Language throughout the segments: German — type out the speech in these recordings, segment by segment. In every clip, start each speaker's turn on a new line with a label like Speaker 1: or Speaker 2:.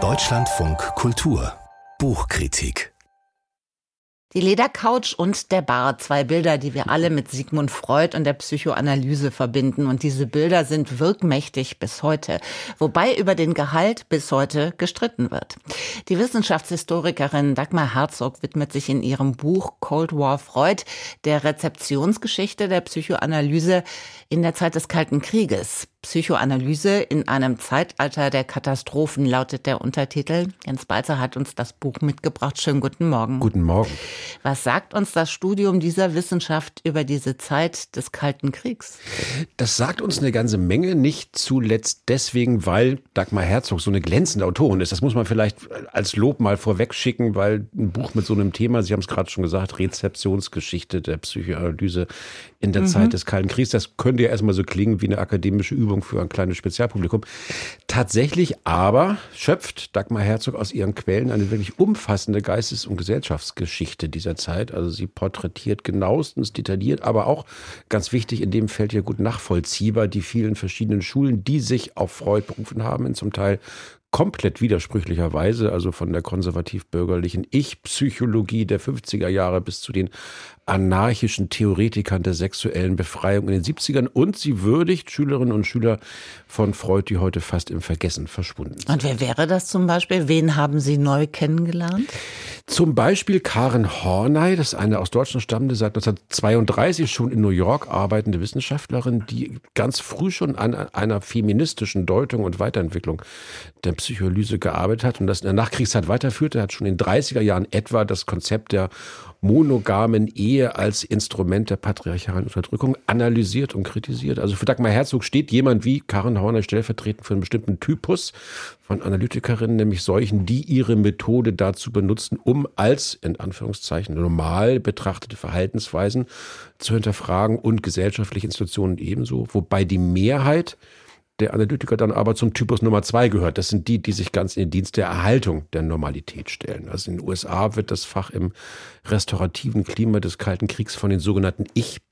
Speaker 1: Deutschlandfunk Kultur Buchkritik
Speaker 2: die Ledercouch und der Bar, zwei Bilder, die wir alle mit Sigmund Freud und der Psychoanalyse verbinden. Und diese Bilder sind wirkmächtig bis heute, wobei über den Gehalt bis heute gestritten wird. Die Wissenschaftshistorikerin Dagmar Herzog widmet sich in ihrem Buch Cold War Freud der Rezeptionsgeschichte der Psychoanalyse in der Zeit des Kalten Krieges. Psychoanalyse in einem Zeitalter der Katastrophen lautet der Untertitel. Jens Balzer hat uns das Buch mitgebracht. Schönen guten Morgen.
Speaker 3: Guten Morgen.
Speaker 2: Was sagt uns das Studium dieser Wissenschaft über diese Zeit des Kalten Kriegs?
Speaker 3: Das sagt uns eine ganze Menge, nicht zuletzt deswegen, weil Dagmar Herzog so eine glänzende Autorin ist. Das muss man vielleicht als Lob mal vorweg schicken, weil ein Buch mit so einem Thema, Sie haben es gerade schon gesagt, Rezeptionsgeschichte der Psychoanalyse in der mhm. Zeit des Kalten Kriegs, das könnte ja erstmal so klingen wie eine akademische Übung Übung für ein kleines Spezialpublikum. Tatsächlich aber schöpft Dagmar Herzog aus ihren Quellen eine wirklich umfassende Geistes- und Gesellschaftsgeschichte dieser Zeit. Also sie porträtiert genauestens detailliert, aber auch ganz wichtig in dem Feld ja gut nachvollziehbar die vielen verschiedenen Schulen, die sich auf Freud berufen haben, in zum Teil komplett widersprüchlicherweise, also von der konservativ-bürgerlichen Ich-Psychologie der 50er Jahre bis zu den anarchischen Theoretikern der sexuellen Befreiung in den 70ern und sie würdigt Schülerinnen und Schüler von Freud, die heute fast im Vergessen verschwunden sind.
Speaker 2: Und wer wäre das zum Beispiel? Wen haben Sie neu kennengelernt?
Speaker 3: Zum Beispiel Karen Horney, das ist eine aus Deutschland stammende, seit 1932 schon in New York arbeitende Wissenschaftlerin, die ganz früh schon an einer feministischen Deutung und Weiterentwicklung der Psychoanalyse gearbeitet hat und das in der Nachkriegszeit weiterführte, hat schon in den 30er Jahren etwa das Konzept der monogamen Ehe als Instrument der patriarchalen Unterdrückung analysiert und kritisiert. Also für Dagmar Herzog steht jemand wie Karen Horner stellvertretend für einen bestimmten Typus von Analytikerinnen, nämlich solchen, die ihre Methode dazu benutzen, um als in Anführungszeichen normal betrachtete Verhaltensweisen zu hinterfragen und gesellschaftliche Institutionen ebenso, wobei die Mehrheit der Analytiker dann aber zum Typus Nummer zwei gehört. Das sind die, die sich ganz in den Dienst der Erhaltung der Normalität stellen. Also in den USA wird das Fach im restaurativen Klima des Kalten Kriegs von den sogenannten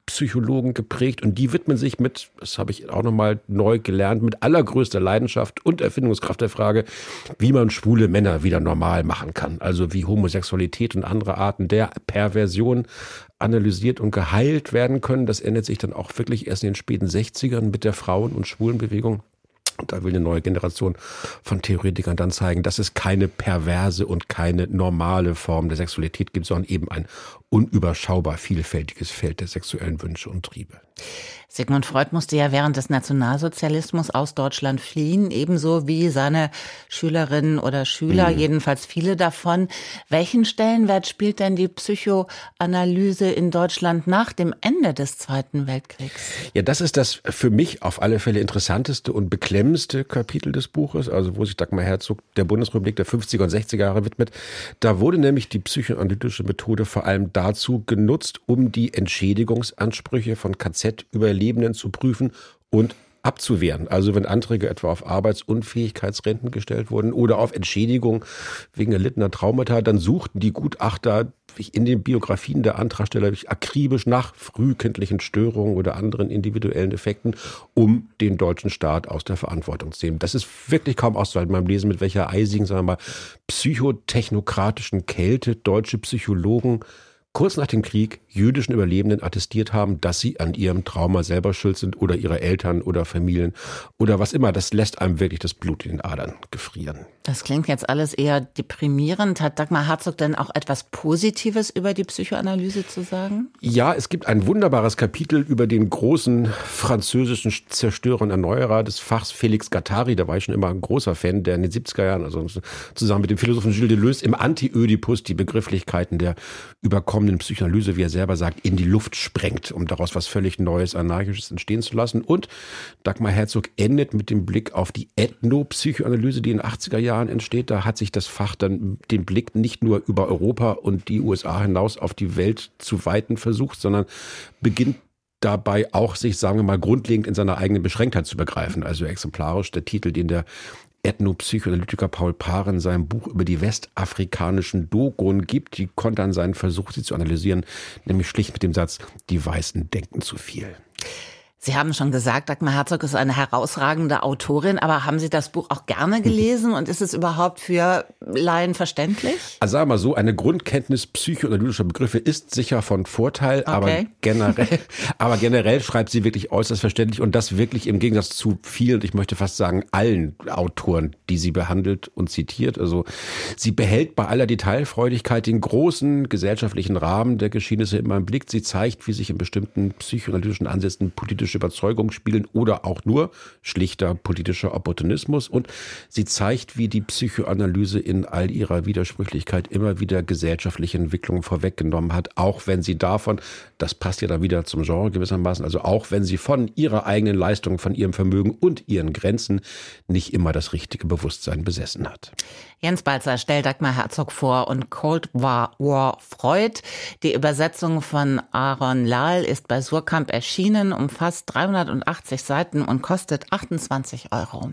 Speaker 3: Ich-Psychologen geprägt und die widmen sich mit, das habe ich auch nochmal neu gelernt, mit allergrößter Leidenschaft und Erfindungskraft der Frage, wie man schwule Männer wieder normal machen kann. Also wie Homosexualität und andere Arten der Perversion analysiert und geheilt werden können. Das ändert sich dann auch wirklich erst in den späten 60ern mit der Frauen- und Schwulenbewegung. Und da will eine neue Generation von Theoretikern dann zeigen, dass es keine perverse und keine normale Form der Sexualität gibt, sondern eben ein unüberschaubar vielfältiges Feld der sexuellen Wünsche und Triebe.
Speaker 2: Sigmund Freud musste ja während des Nationalsozialismus aus Deutschland fliehen, ebenso wie seine Schülerinnen oder Schüler, mhm. jedenfalls viele davon. Welchen Stellenwert spielt denn die Psychoanalyse in Deutschland nach dem Ende des Zweiten Weltkriegs?
Speaker 3: Ja, das ist das für mich auf alle Fälle interessanteste und beklemmendste Kapitel des Buches, also wo sich Dagmar Herzog der Bundesrepublik der 50er und 60er Jahre widmet. Da wurde nämlich die psychoanalytische Methode vor allem dazu genutzt, um die Entschädigungsansprüche von KZ-Überlebenden zu prüfen und abzuwehren. Also wenn Anträge etwa auf Arbeitsunfähigkeitsrenten gestellt wurden oder auf Entschädigung wegen erlittener Traumata, dann suchten die Gutachter in den Biografien der Antragsteller akribisch nach frühkindlichen Störungen oder anderen individuellen Effekten, um den deutschen Staat aus der Verantwortung zu nehmen. Das ist wirklich kaum auszuhalten beim Lesen, mit welcher eisigen, sagen wir mal, psychotechnokratischen Kälte deutsche Psychologen kurz nach dem Krieg jüdischen Überlebenden attestiert haben, dass sie an ihrem Trauma selber schuld sind oder ihre Eltern oder Familien oder was immer. Das lässt einem wirklich das Blut in den Adern gefrieren.
Speaker 2: Das klingt jetzt alles eher deprimierend. Hat Dagmar Herzog denn auch etwas Positives über die Psychoanalyse zu sagen?
Speaker 3: Ja, es gibt ein wunderbares Kapitel über den großen französischen Zerstörer und Erneuerer des Fachs Felix Gattari. Da war ich schon immer ein großer Fan, der in den 70er Jahren, also zusammen mit dem Philosophen Gilles Deleuze im Anti-Ödipus die Begrifflichkeiten der überkommenen Psychoanalyse, wie er selber sagt, in die Luft sprengt, um daraus was völlig Neues, Anarchisches entstehen zu lassen. Und Dagmar Herzog endet mit dem Blick auf die Ethnopsychoanalyse, die in den 80er Jahren entsteht. Da hat sich das Fach dann den Blick nicht nur über Europa und die USA hinaus auf die Welt zu weiten versucht, sondern beginnt dabei auch sich, sagen wir mal, grundlegend in seiner eigenen Beschränktheit zu begreifen. Also exemplarisch der Titel, den der Ethnopsychoanalytiker Paul Paar in seinem Buch über die westafrikanischen Dogon gibt. Die konnte an seinen Versuch, sie zu analysieren, nämlich schlicht mit dem Satz, die Weißen denken zu viel.
Speaker 2: Sie haben schon gesagt, Dagmar Herzog ist eine herausragende Autorin, aber haben Sie das Buch auch gerne gelesen und ist es überhaupt für Laien verständlich?
Speaker 3: Also sagen wir mal so, eine Grundkenntnis psychoanalytischer Begriffe ist sicher von Vorteil, okay. aber generell, aber generell schreibt sie wirklich äußerst verständlich und das wirklich im Gegensatz zu vielen, ich möchte fast sagen allen Autoren, die sie behandelt und zitiert. Also sie behält bei aller Detailfreudigkeit den großen gesellschaftlichen Rahmen der Geschehnisse immer im Blick. Sie zeigt, wie sich in bestimmten psychoanalytischen Ansätzen politische politische Überzeugung spielen oder auch nur schlichter politischer Opportunismus. Und sie zeigt, wie die Psychoanalyse in all ihrer Widersprüchlichkeit immer wieder gesellschaftliche Entwicklungen vorweggenommen hat, auch wenn sie davon, das passt ja dann wieder zum Genre gewissermaßen, also auch wenn sie von ihrer eigenen Leistung, von ihrem Vermögen und ihren Grenzen nicht immer das richtige Bewusstsein besessen hat.
Speaker 2: Jens Balzer stellt Dagmar Herzog vor und Cold War, War Freud. Die Übersetzung von Aaron Lahl ist bei Surkamp erschienen, umfasst 380 Seiten und kostet 28 Euro.